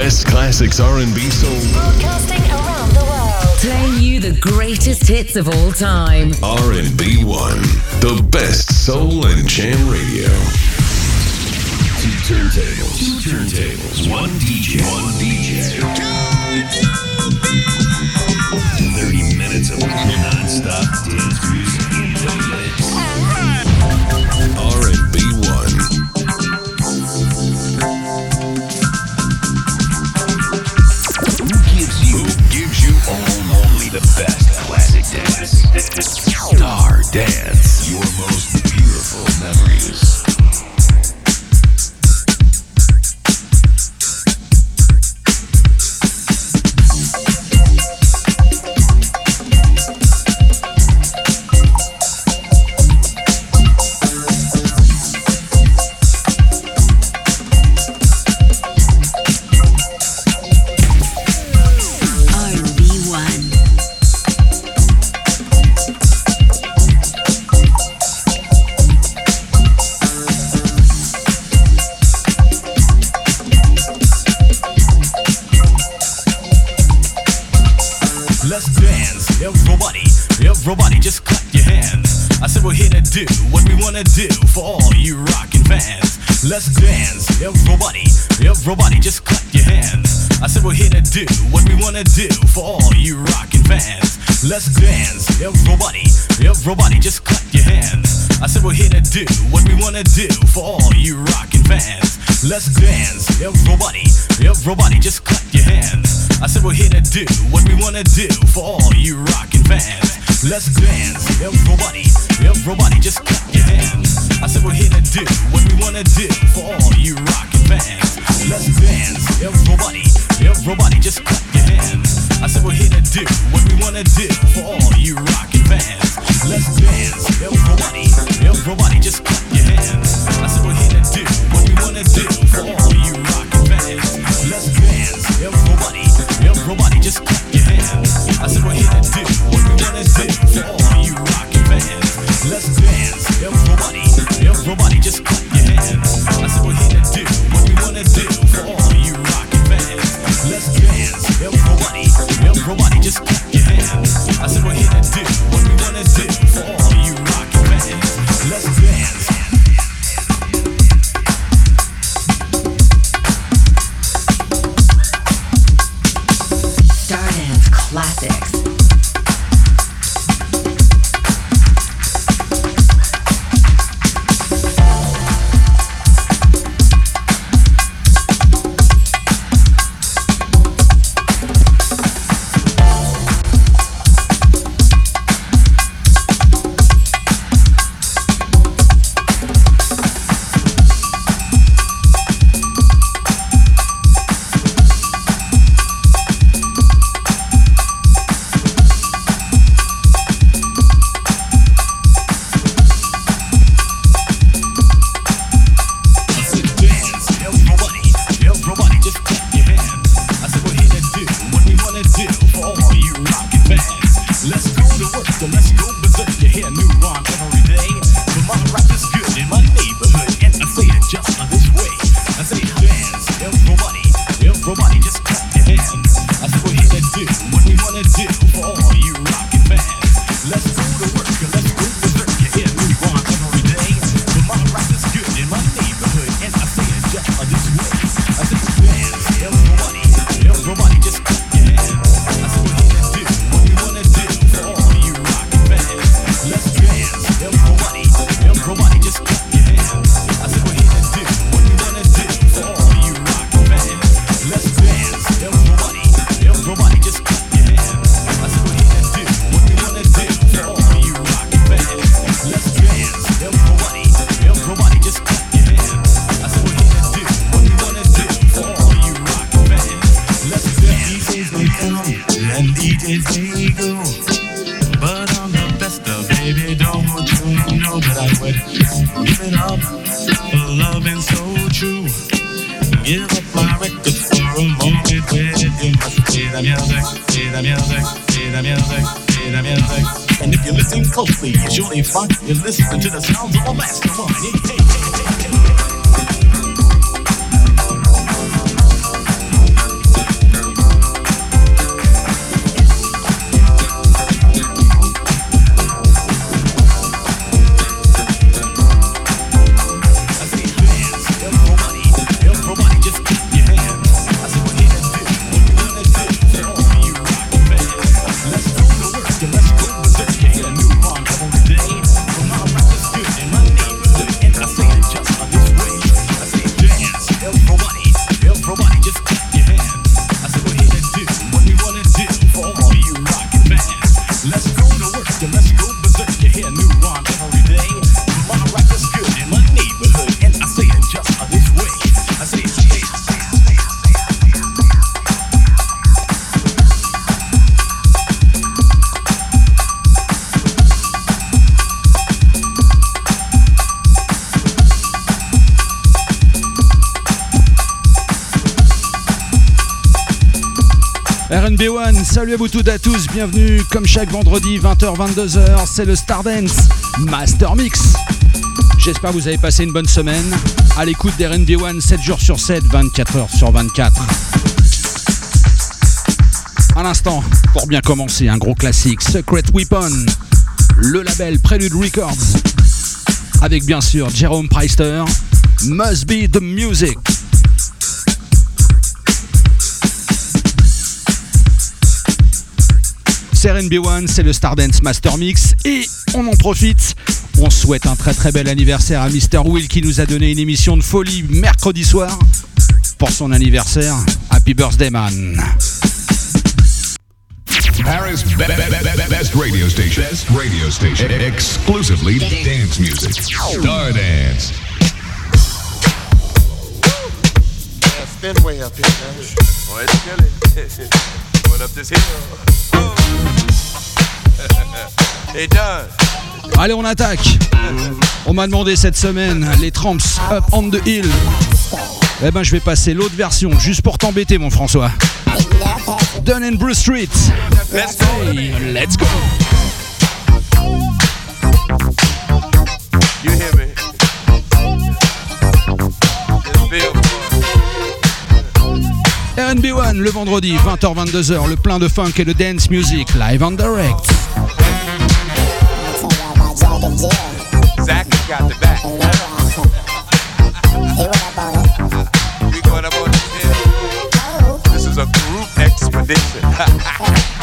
best classics R&B soul. Broadcasting around the world. Playing you the greatest hits of all time. R&B One, the best soul and jam radio. Two turntables. Two turntables. One DJ. One DJ. Thirty minutes of non-stop dance music. Star Dance, your most Let's dance, everybody, everybody, just clap your hands. I said we're here to do what we wanna do for all you rockin' fans. Let's dance, everybody, everybody, just clap your hands. I said we're here to do what we wanna do for all you rockin' fans. Let's dance, everybody, everybody, just clap your hands. I said we're here to do what we wanna do Robotic RNB1, salut à vous toutes et à tous, bienvenue comme chaque vendredi 20h-22h, c'est le Stardance Master Mix. J'espère que vous avez passé une bonne semaine à l'écoute d'RNB1 7 jours sur 7, 24 h sur 24. À l'instant, pour bien commencer, un gros classique, Secret Weapon, le label Prelude Records, avec bien sûr Jerome Preister, Must Be the Music. C'est RNB1, c'est le Stardance Master Mix et on en profite. On souhaite un très très bel anniversaire à Mr. Will qui nous a donné une émission de folie mercredi soir pour son anniversaire. Happy birthday man. Paris' be- be- be- be- best radio station. Best radio station. E- exclusively dance music. Star Dance. Yeah, spin way up here, man. Boy, it's chilly. Going up this hill. Allez, on attaque. On m'a demandé cette semaine les Tramps Up on the Hill. Eh ben, je vais passer l'autre version juste pour t'embêter, mon François. Dun and Bruce Street. Let's go. Let's go. You hear me? Just feel RNB1 le vendredi 20h-22h, le plein de funk et de dance music live on direct. Zach has got the back. We going up on hill. This is a group expedition.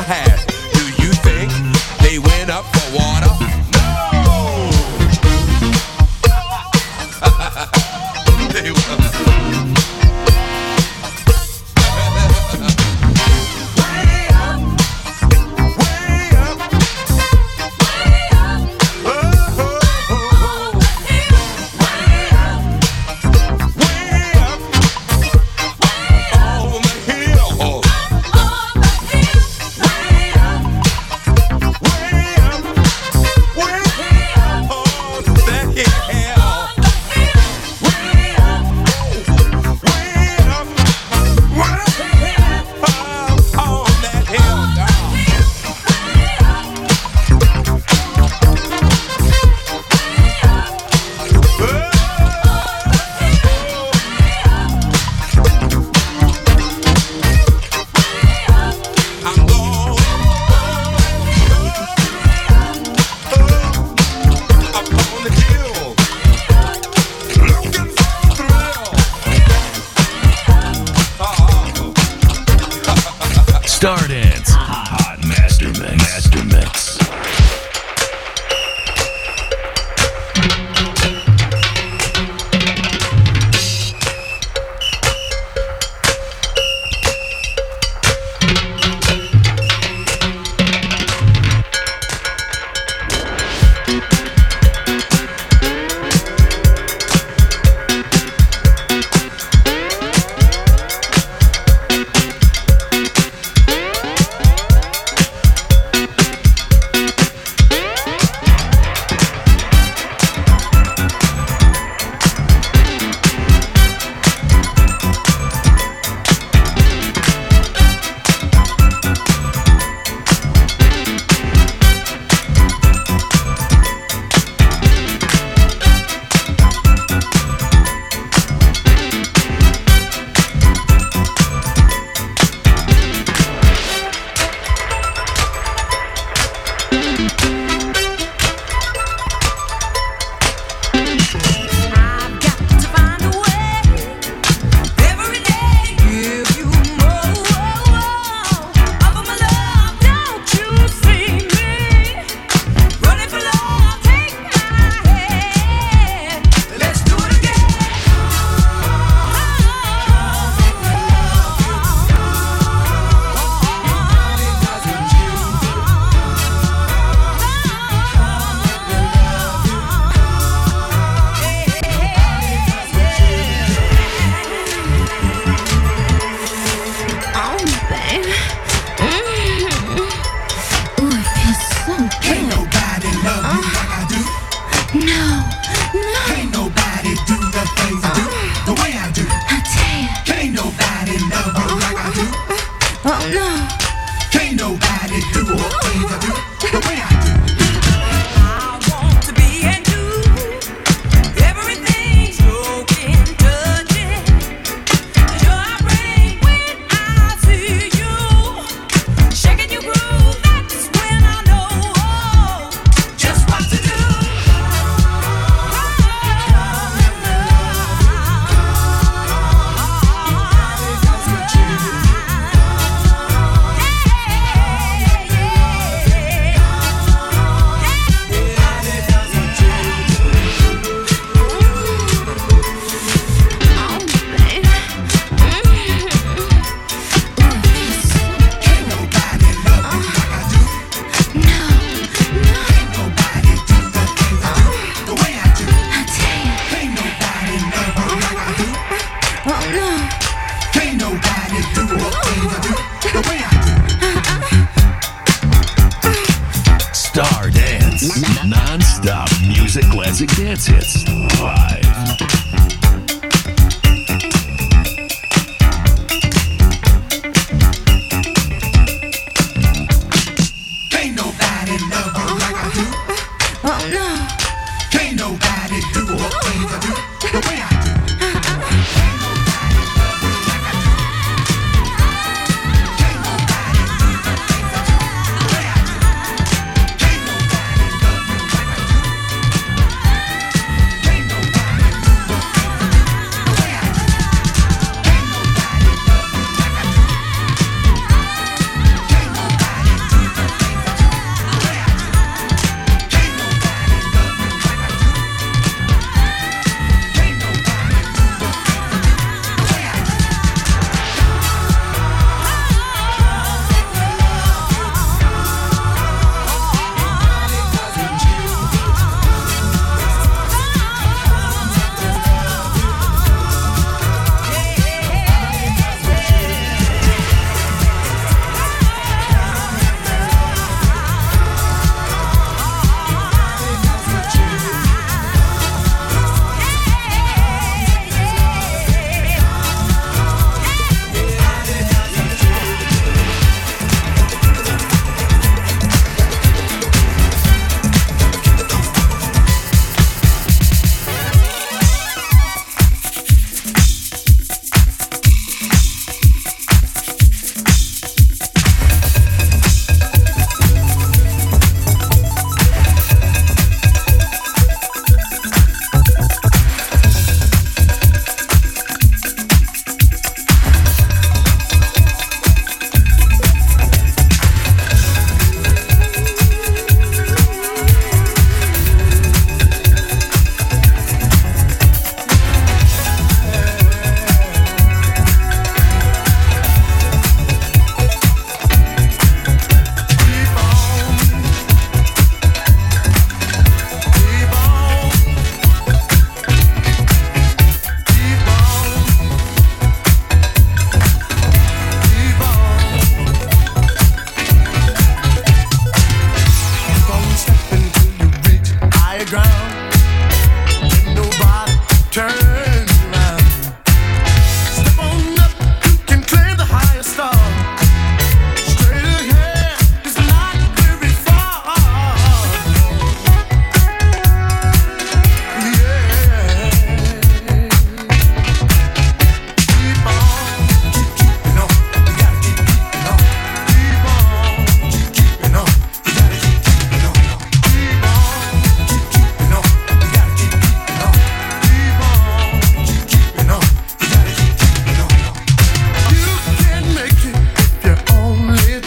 I have.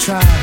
Try.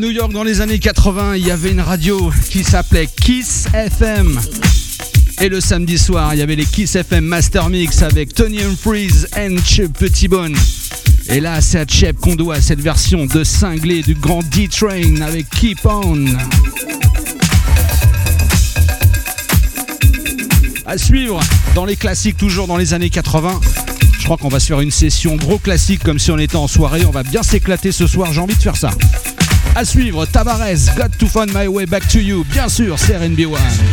New York, dans les années 80, il y avait une radio qui s'appelait Kiss FM. Et le samedi soir, il y avait les Kiss FM Master Mix avec Tony Humphries and Chep Petitbone. Et là, c'est à Chep qu'on doit cette version de cinglé du grand D-Train avec Keep On. À suivre dans les classiques, toujours dans les années 80. Je crois qu'on va se faire une session gros classique comme si on était en soirée. On va bien s'éclater ce soir, j'ai envie de faire ça. À suivre, Tavares, Got to Find My Way Back to You, bien sûr, c'est RB1. Keep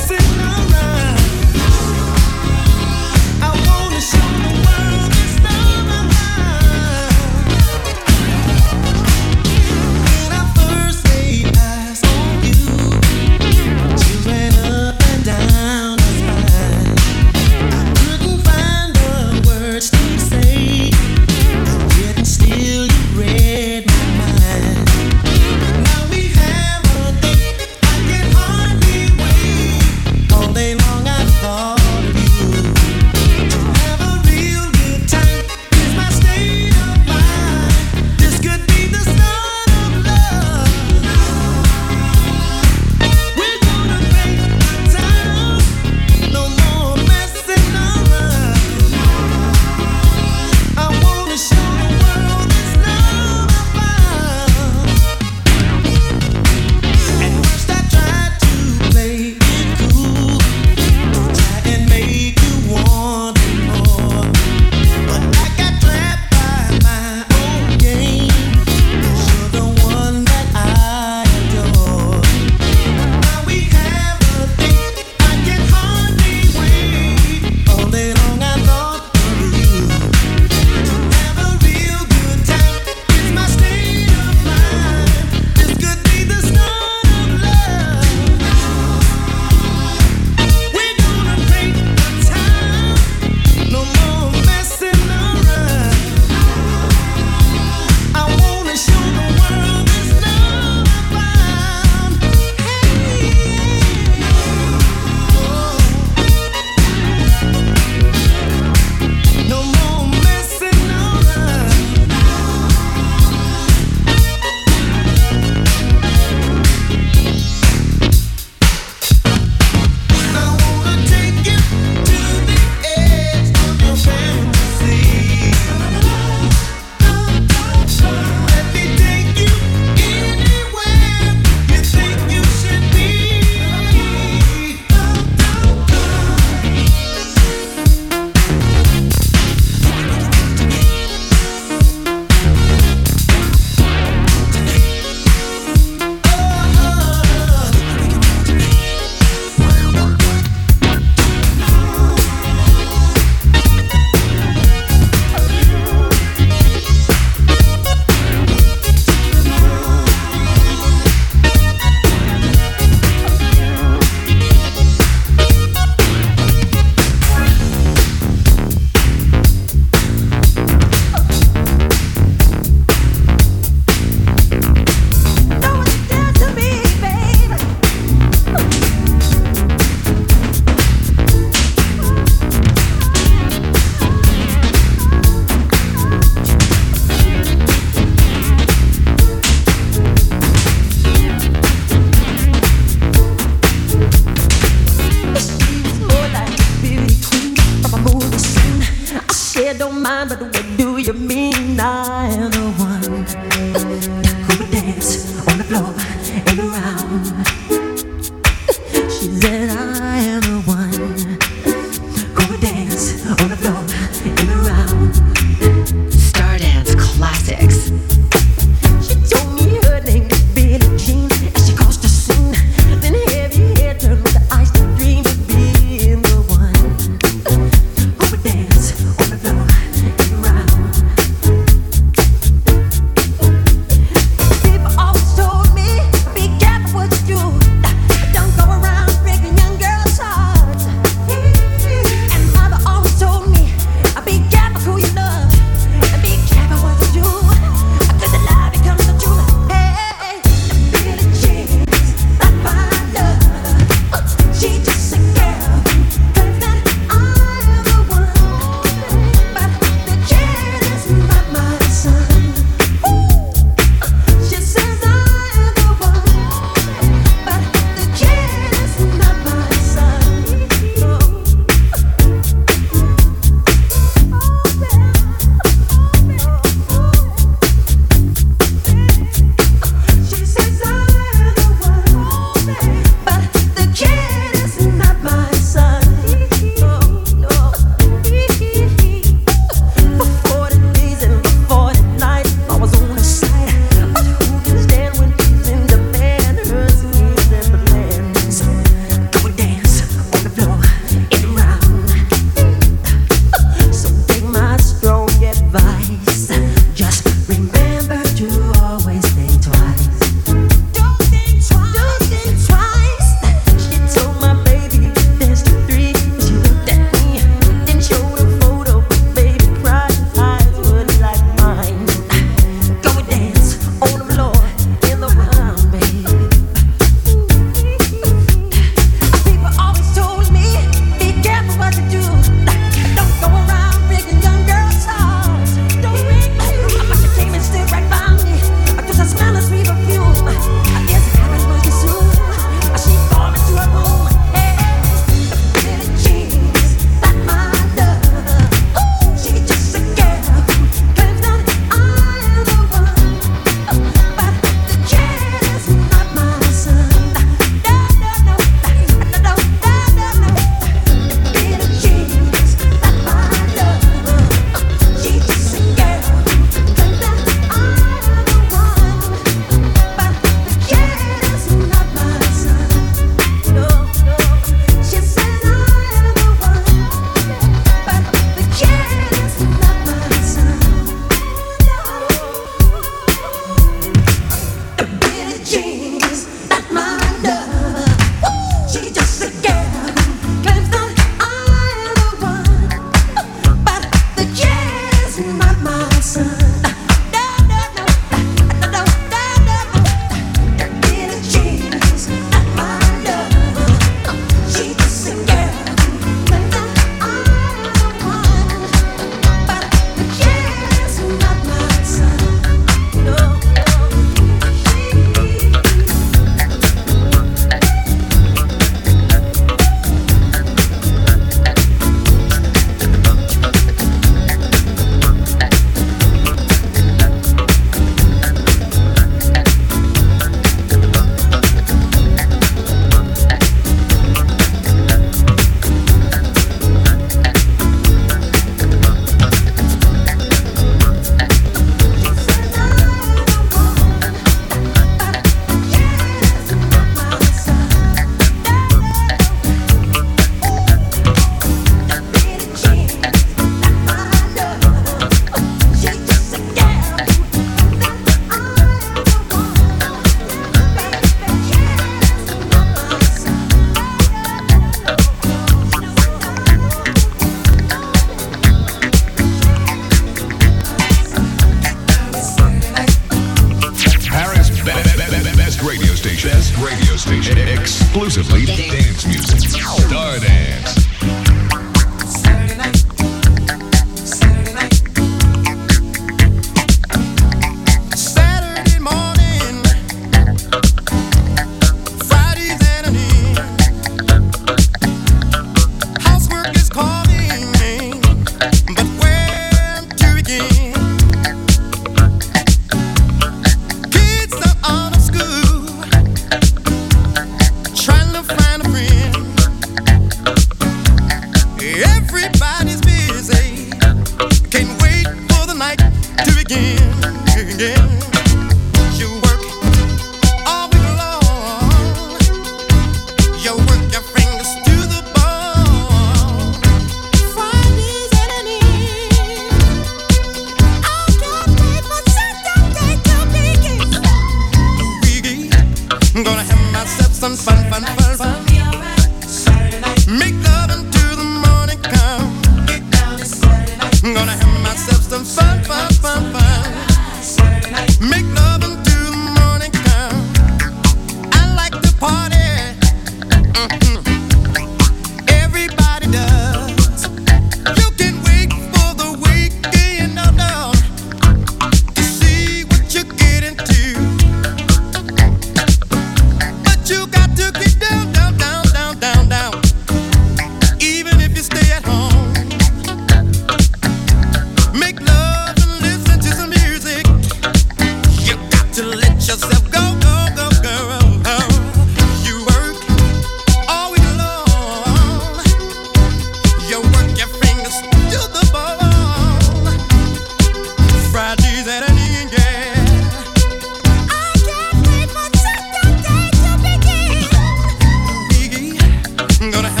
Gonna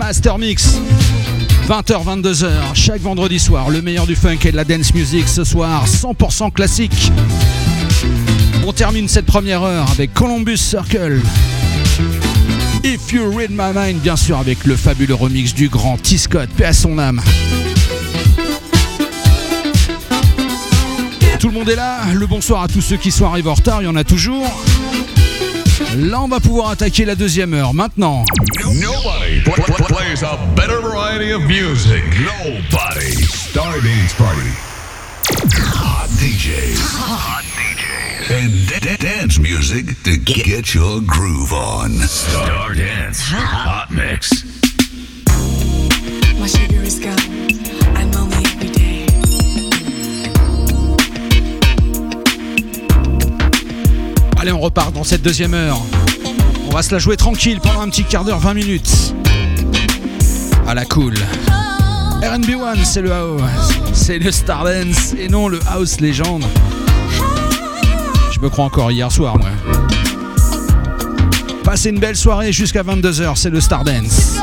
Master Mix. 20h, 22h, chaque vendredi soir, le meilleur du funk et de la dance music. Ce soir, 100% classique. On termine cette première heure avec Columbus Circle. If You Read My Mind, bien sûr, avec le fabuleux remix du grand T-Scott, paix à son âme. Tout le monde est là, le bonsoir à tous ceux qui sont arrivés en retard, il y en a toujours. Là, on va pouvoir attaquer la deuxième heure maintenant. A better variety of music. Nobody Stardance Party. Hot DJs. Hot DJs. And dance music to get, your groove on. Stardance Hot Mix. My sugar is gone. Allez, on repart dans cette deuxième heure. On va se la jouer tranquille pendant un petit quart d'heure, 20 minutes à la cool. RB1, c'est le house, c'est le Stardance et non le House Légende. Je me crois encore hier soir, moi. Passez une belle soirée jusqu'à 22h, c'est le Stardance.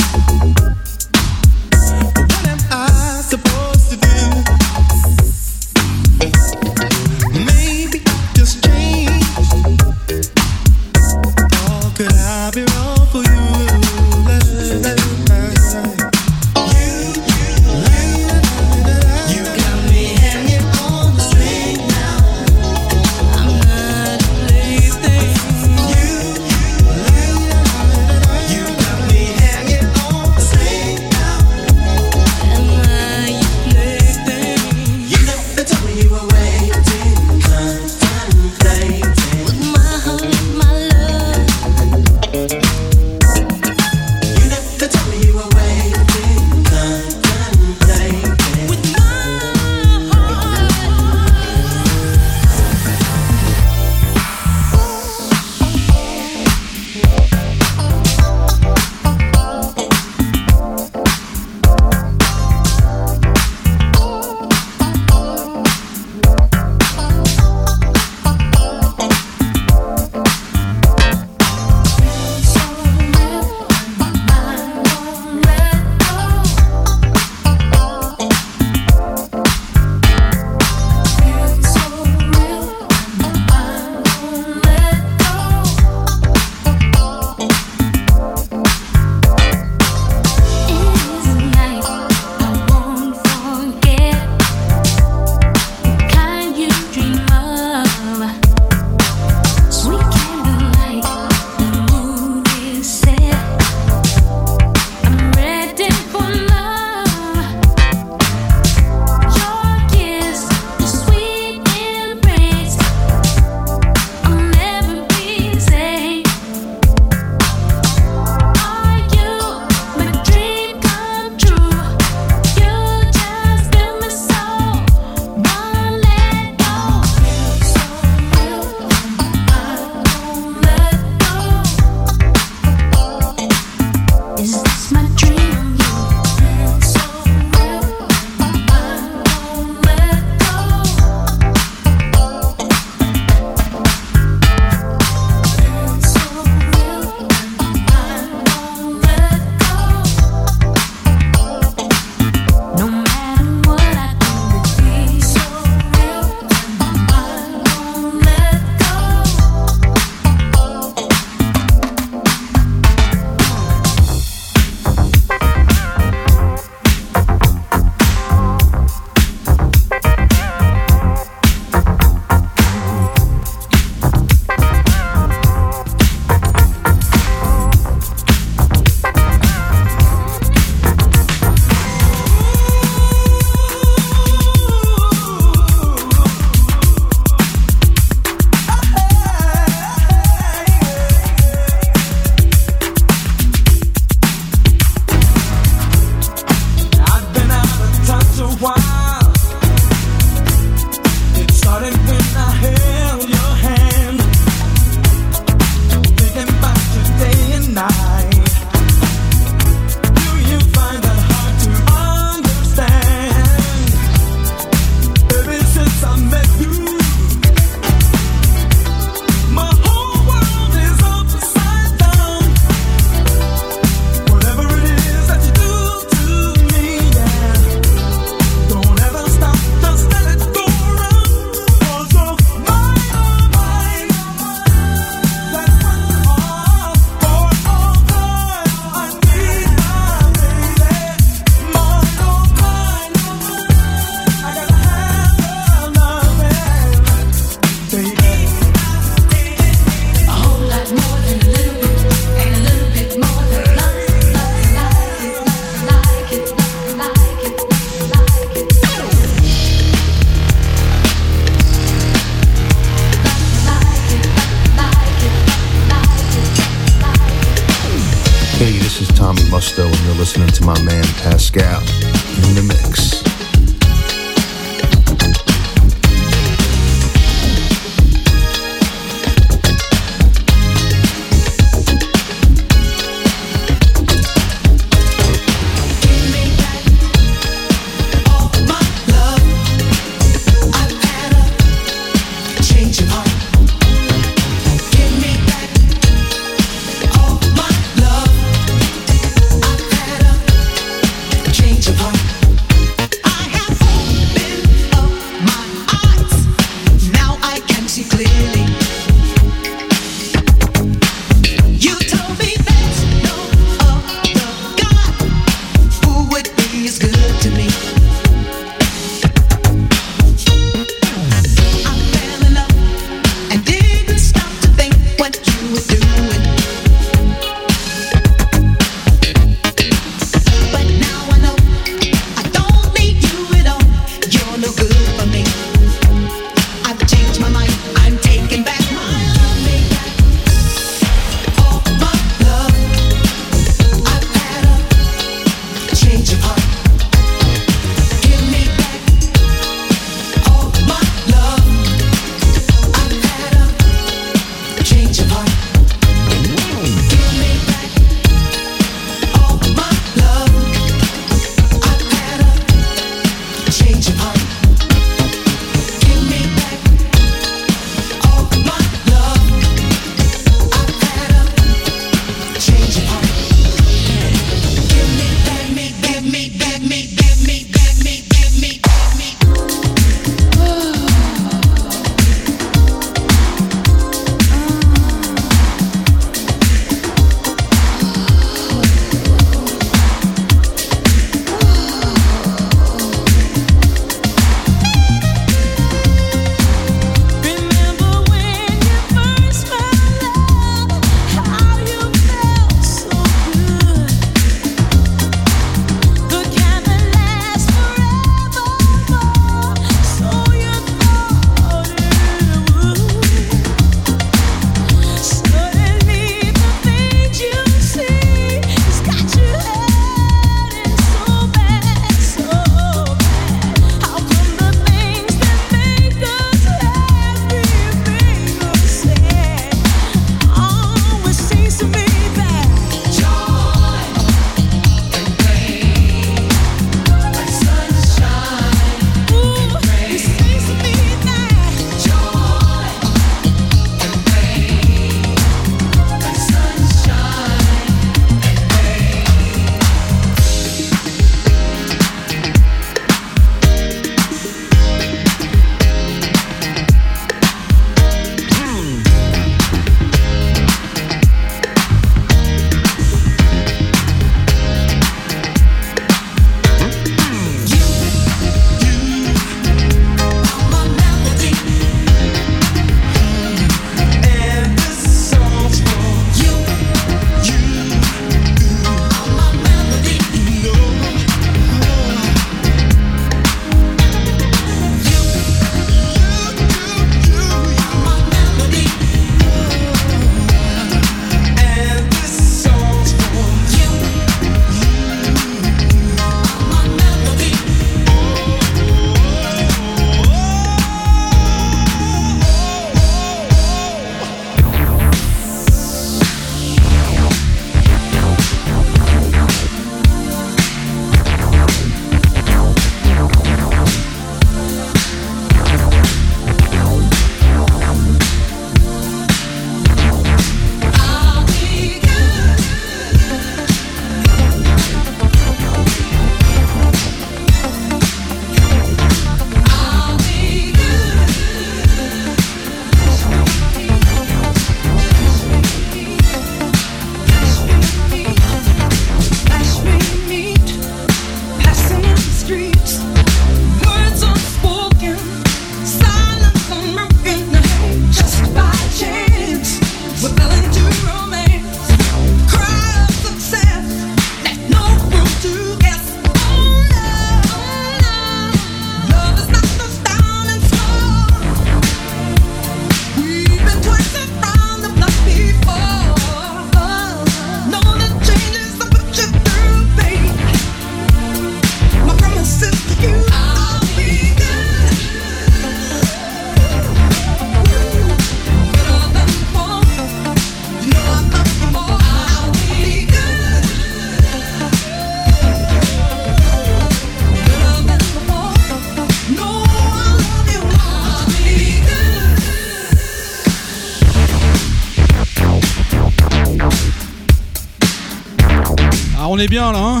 bien là. Hein?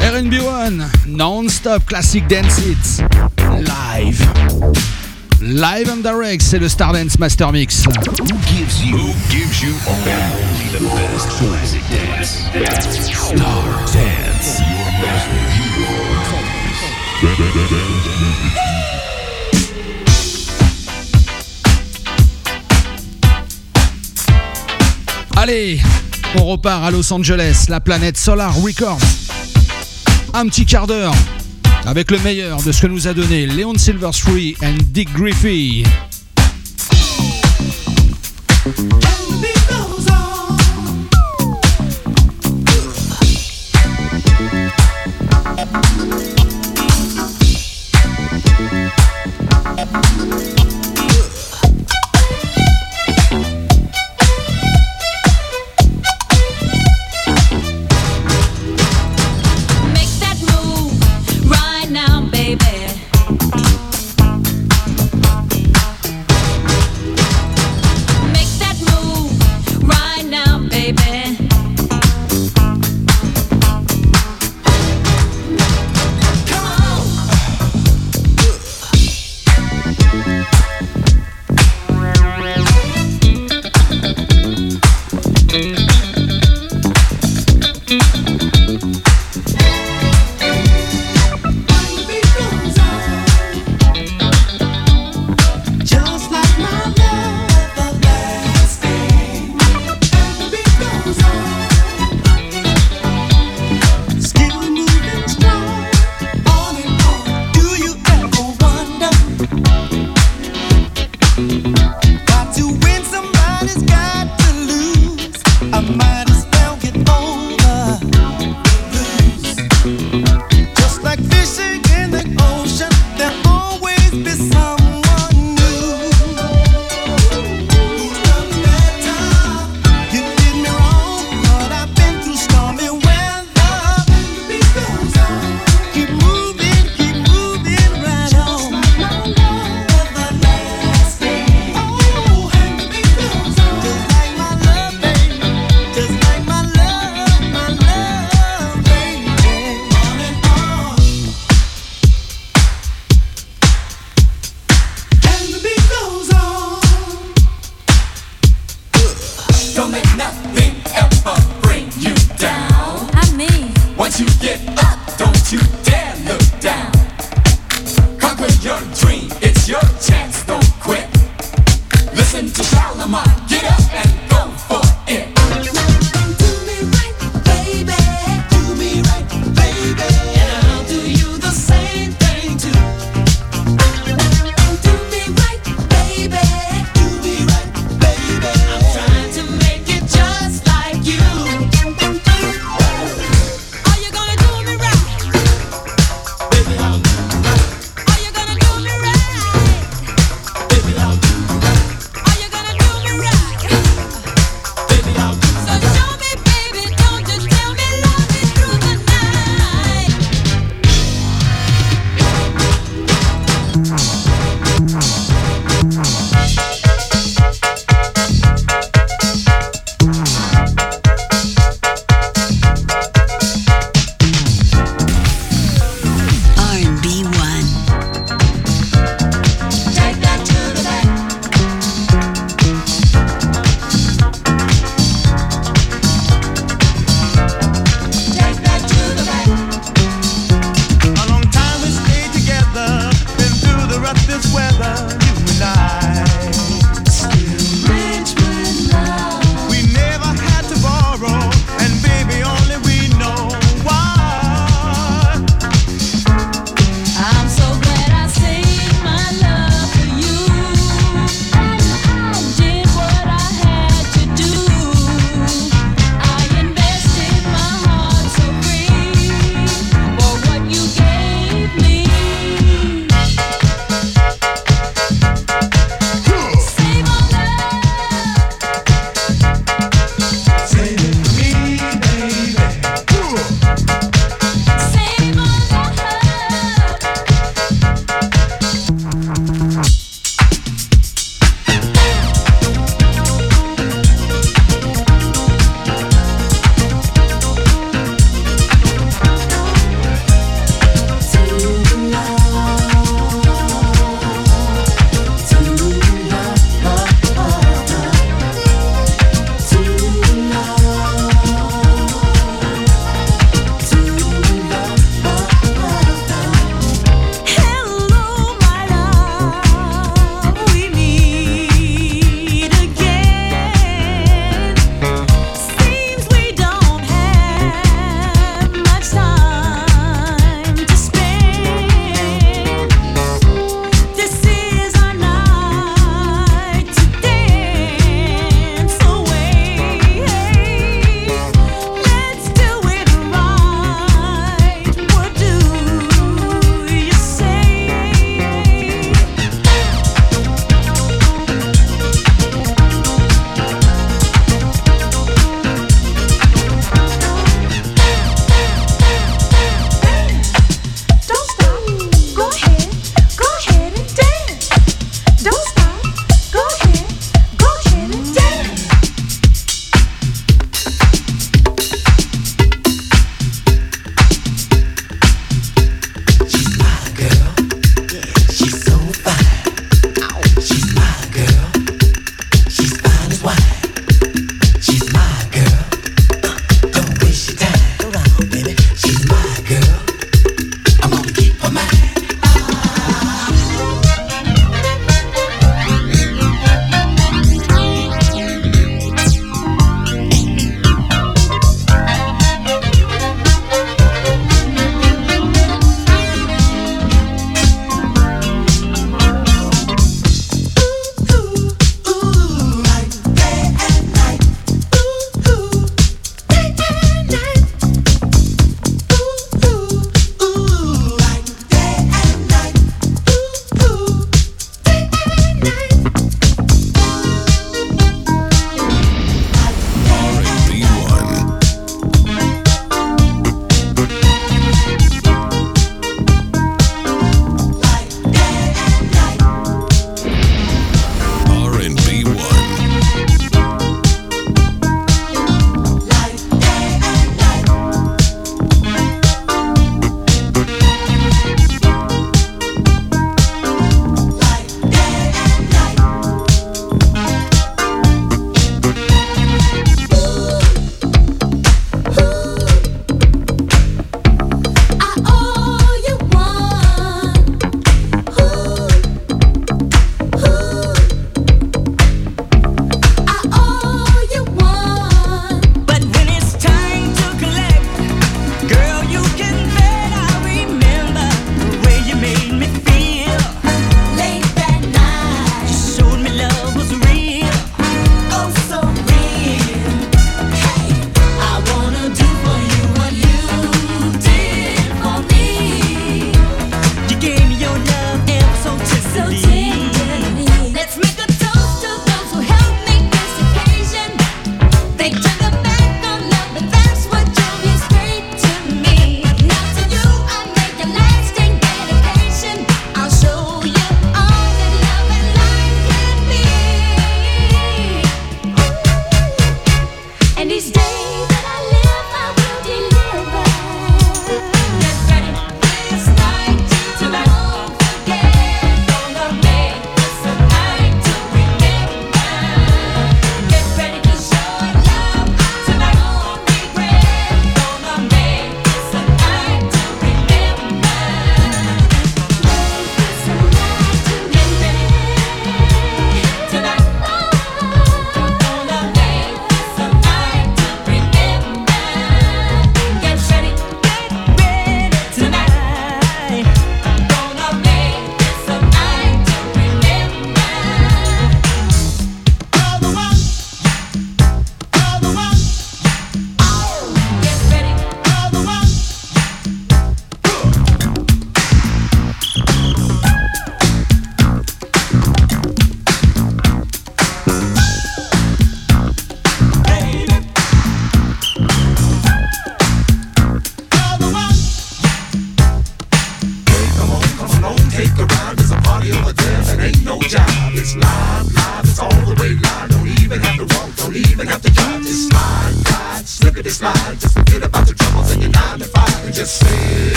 RB 1, non-stop classic dance hits, live. Live and direct, c'est le Stardance Master Mix. Who gives you, Who gives you only the best classic dance? Stardance, your master, Allez, on repart à Los Angeles, la planète Solar Records. Un petit quart d'heure avec le meilleur de ce que nous a donné Leon Silverstreet and Dick Griffey.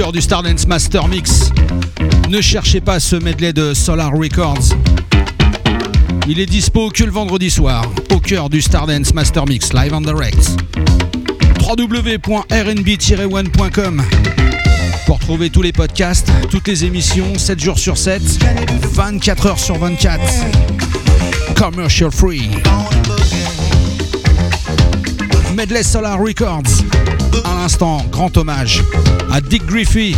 cœur du Stardance Master Mix. Ne cherchez pas ce medley de Solar Records. Il est dispo que le vendredi soir, au cœur du Stardance Master Mix, live on the direct. www.rnb-one.com pour trouver tous les podcasts, toutes les émissions, 7 jours sur 7, 24 heures sur 24. Commercial free. Medley Solar Records à l'instant. Grand hommage à Dick Griffey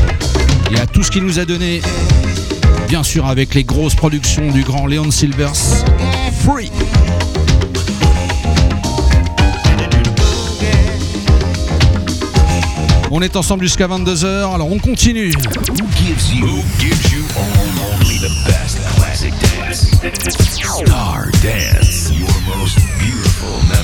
et à tout ce qu'il nous a donné. Bien sûr, avec les grosses productions du grand Leon Silvers. Free! On est ensemble jusqu'à 22h, alors on continue. Who gives you, only the best classic dance? Star Dance, your most beautiful melody.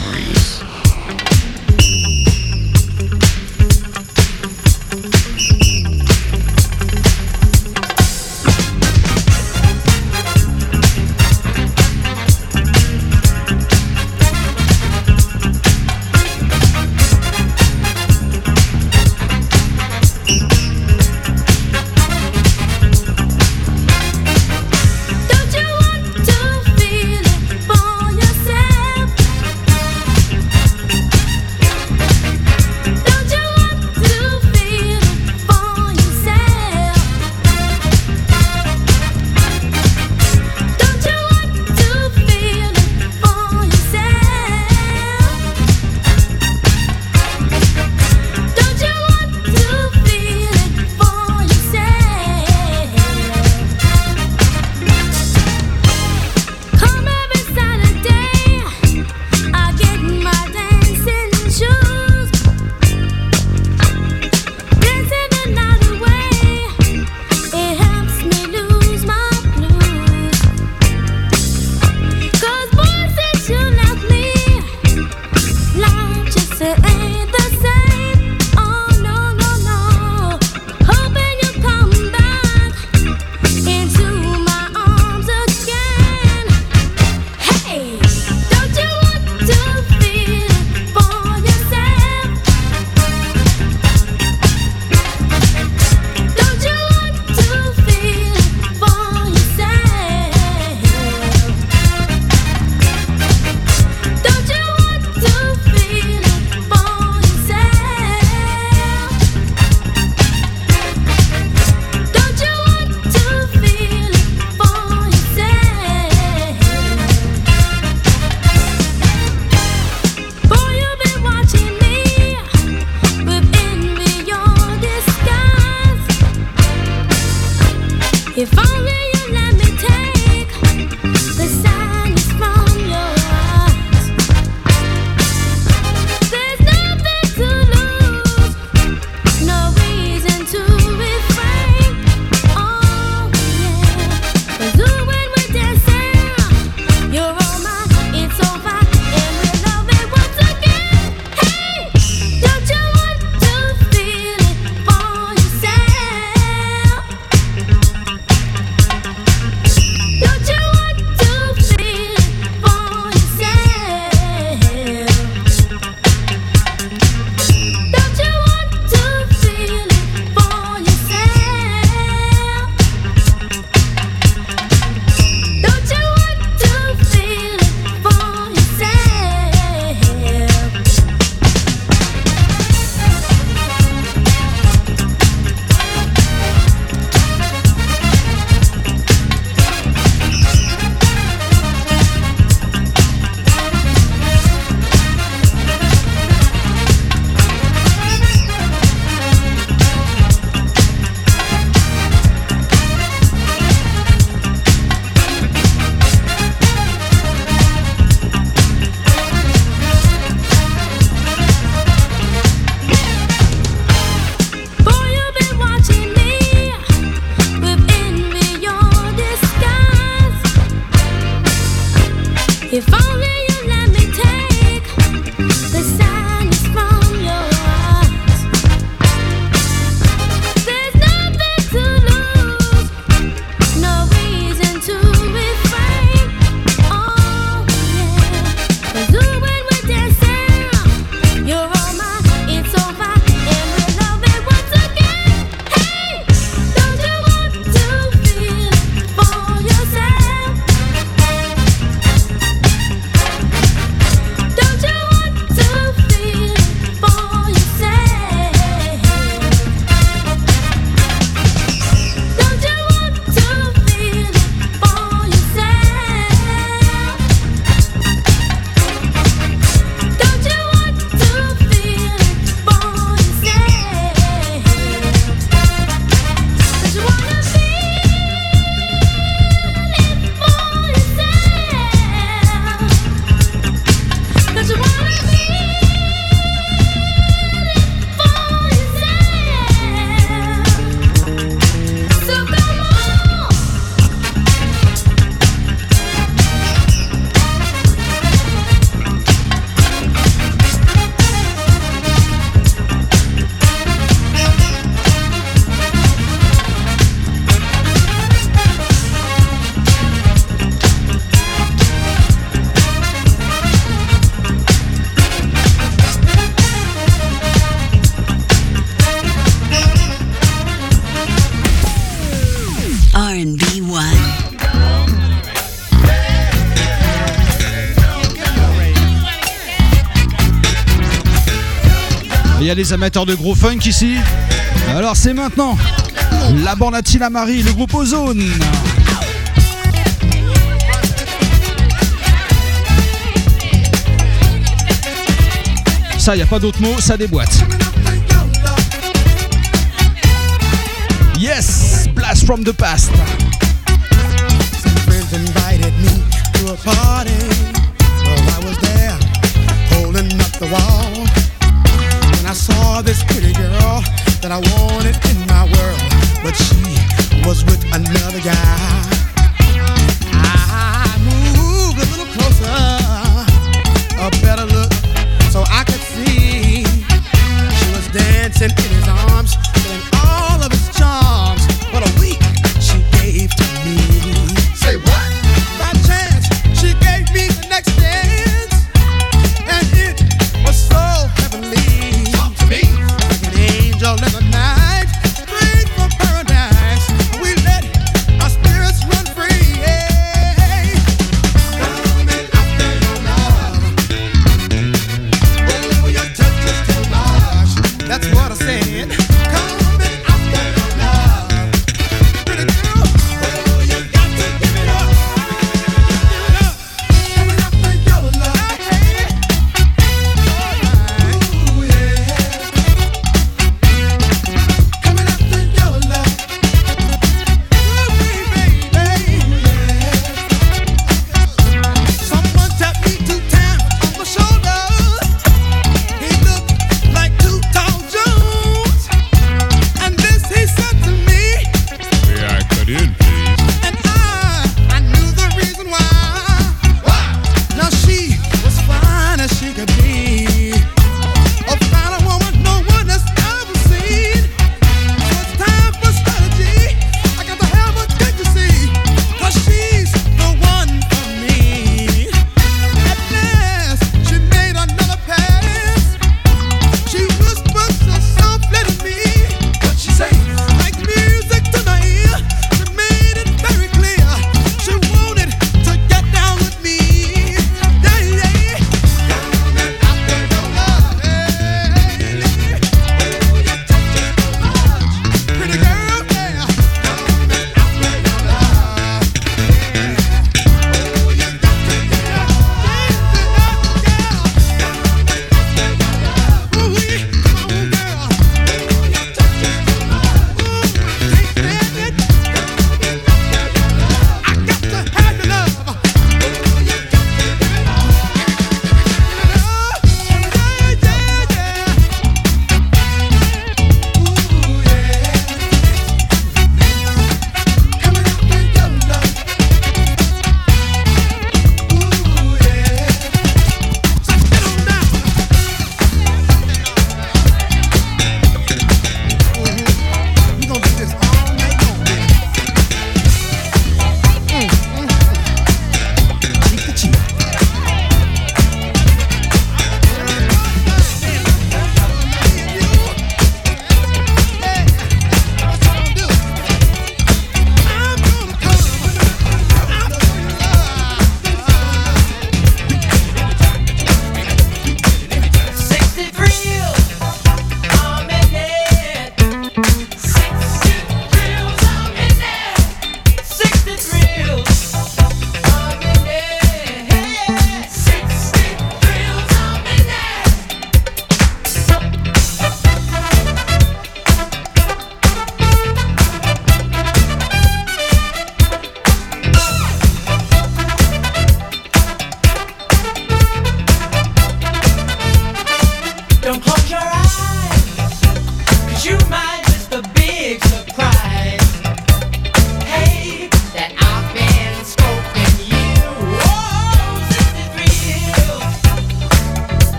amateurs de gros funk ici Alors c'est maintenant la bande à Marie, le groupe Ozone. Ça, il a pas d'autre mot, ça déboîte. Yes, blast from the past. pretty girl that I want.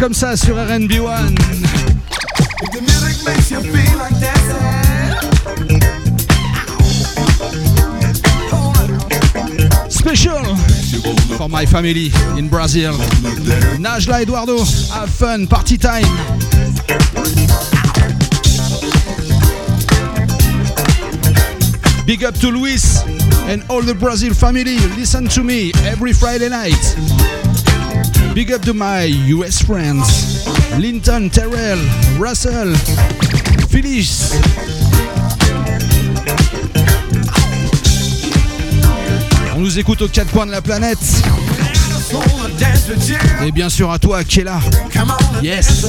comme ça sur RNB One. Special for my family in Brazil. Najla Eduardo, have fun, party time. Big up to Luis and all the Brazil family. Listen to me every Friday night. Big up to my US friends Linton, Terrell, Russell, Phyllis. On nous écoute aux quatre coins de la planète. Et bien sûr à toi, Kela. Yes.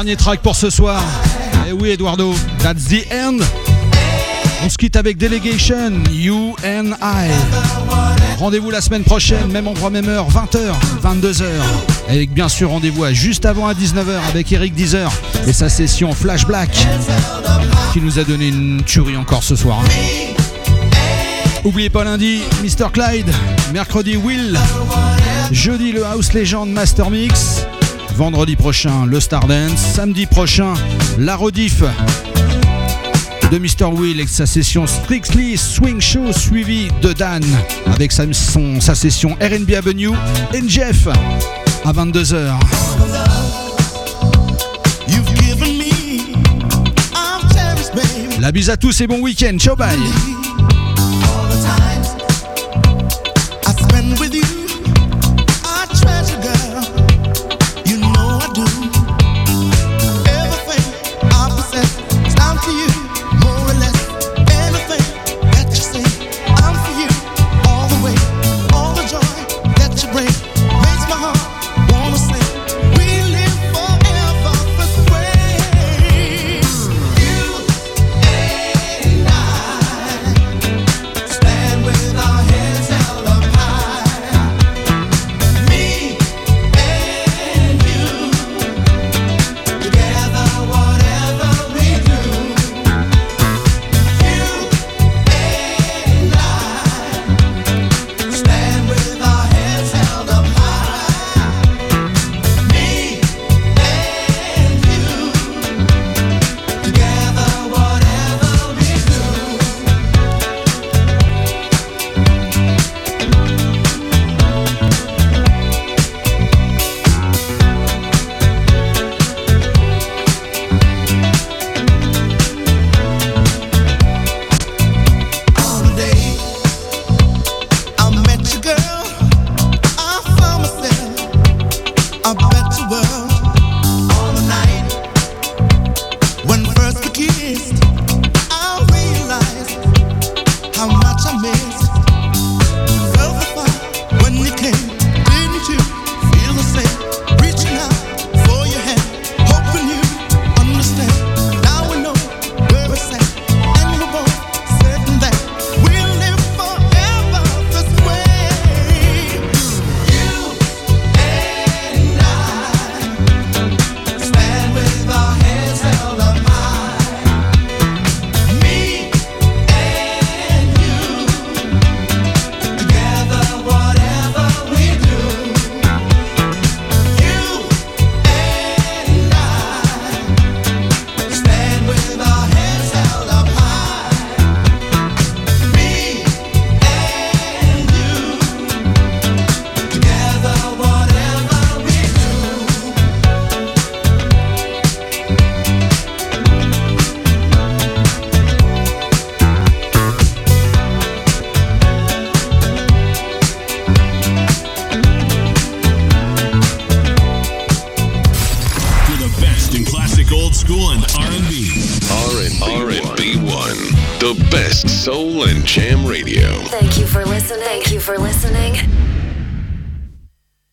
Dernier track pour ce soir. Et oui, Eduardo, that's the end. On se quitte avec Delegation, You and I. Rendez-vous la semaine prochaine, même endroit, même heure, 20h, 22h. Avec bien sûr rendez-vous à juste avant à 19h avec Eric Deezer et sa session Flash Black qui nous a donné une tuerie encore ce soir. Oubliez pas lundi, Mr. Clyde, mercredi Will, jeudi le House Legend Master Mix, vendredi prochain le Stardance, samedi prochain la rediff de Mr. Will avec sa session Strictly Swing Show suivi de Dan avec sa, son- sa session RB Avenue et Jeff à 22h. You've given me, I'm cherished, babe. La bise à tous et bon week-end. Ciao bye.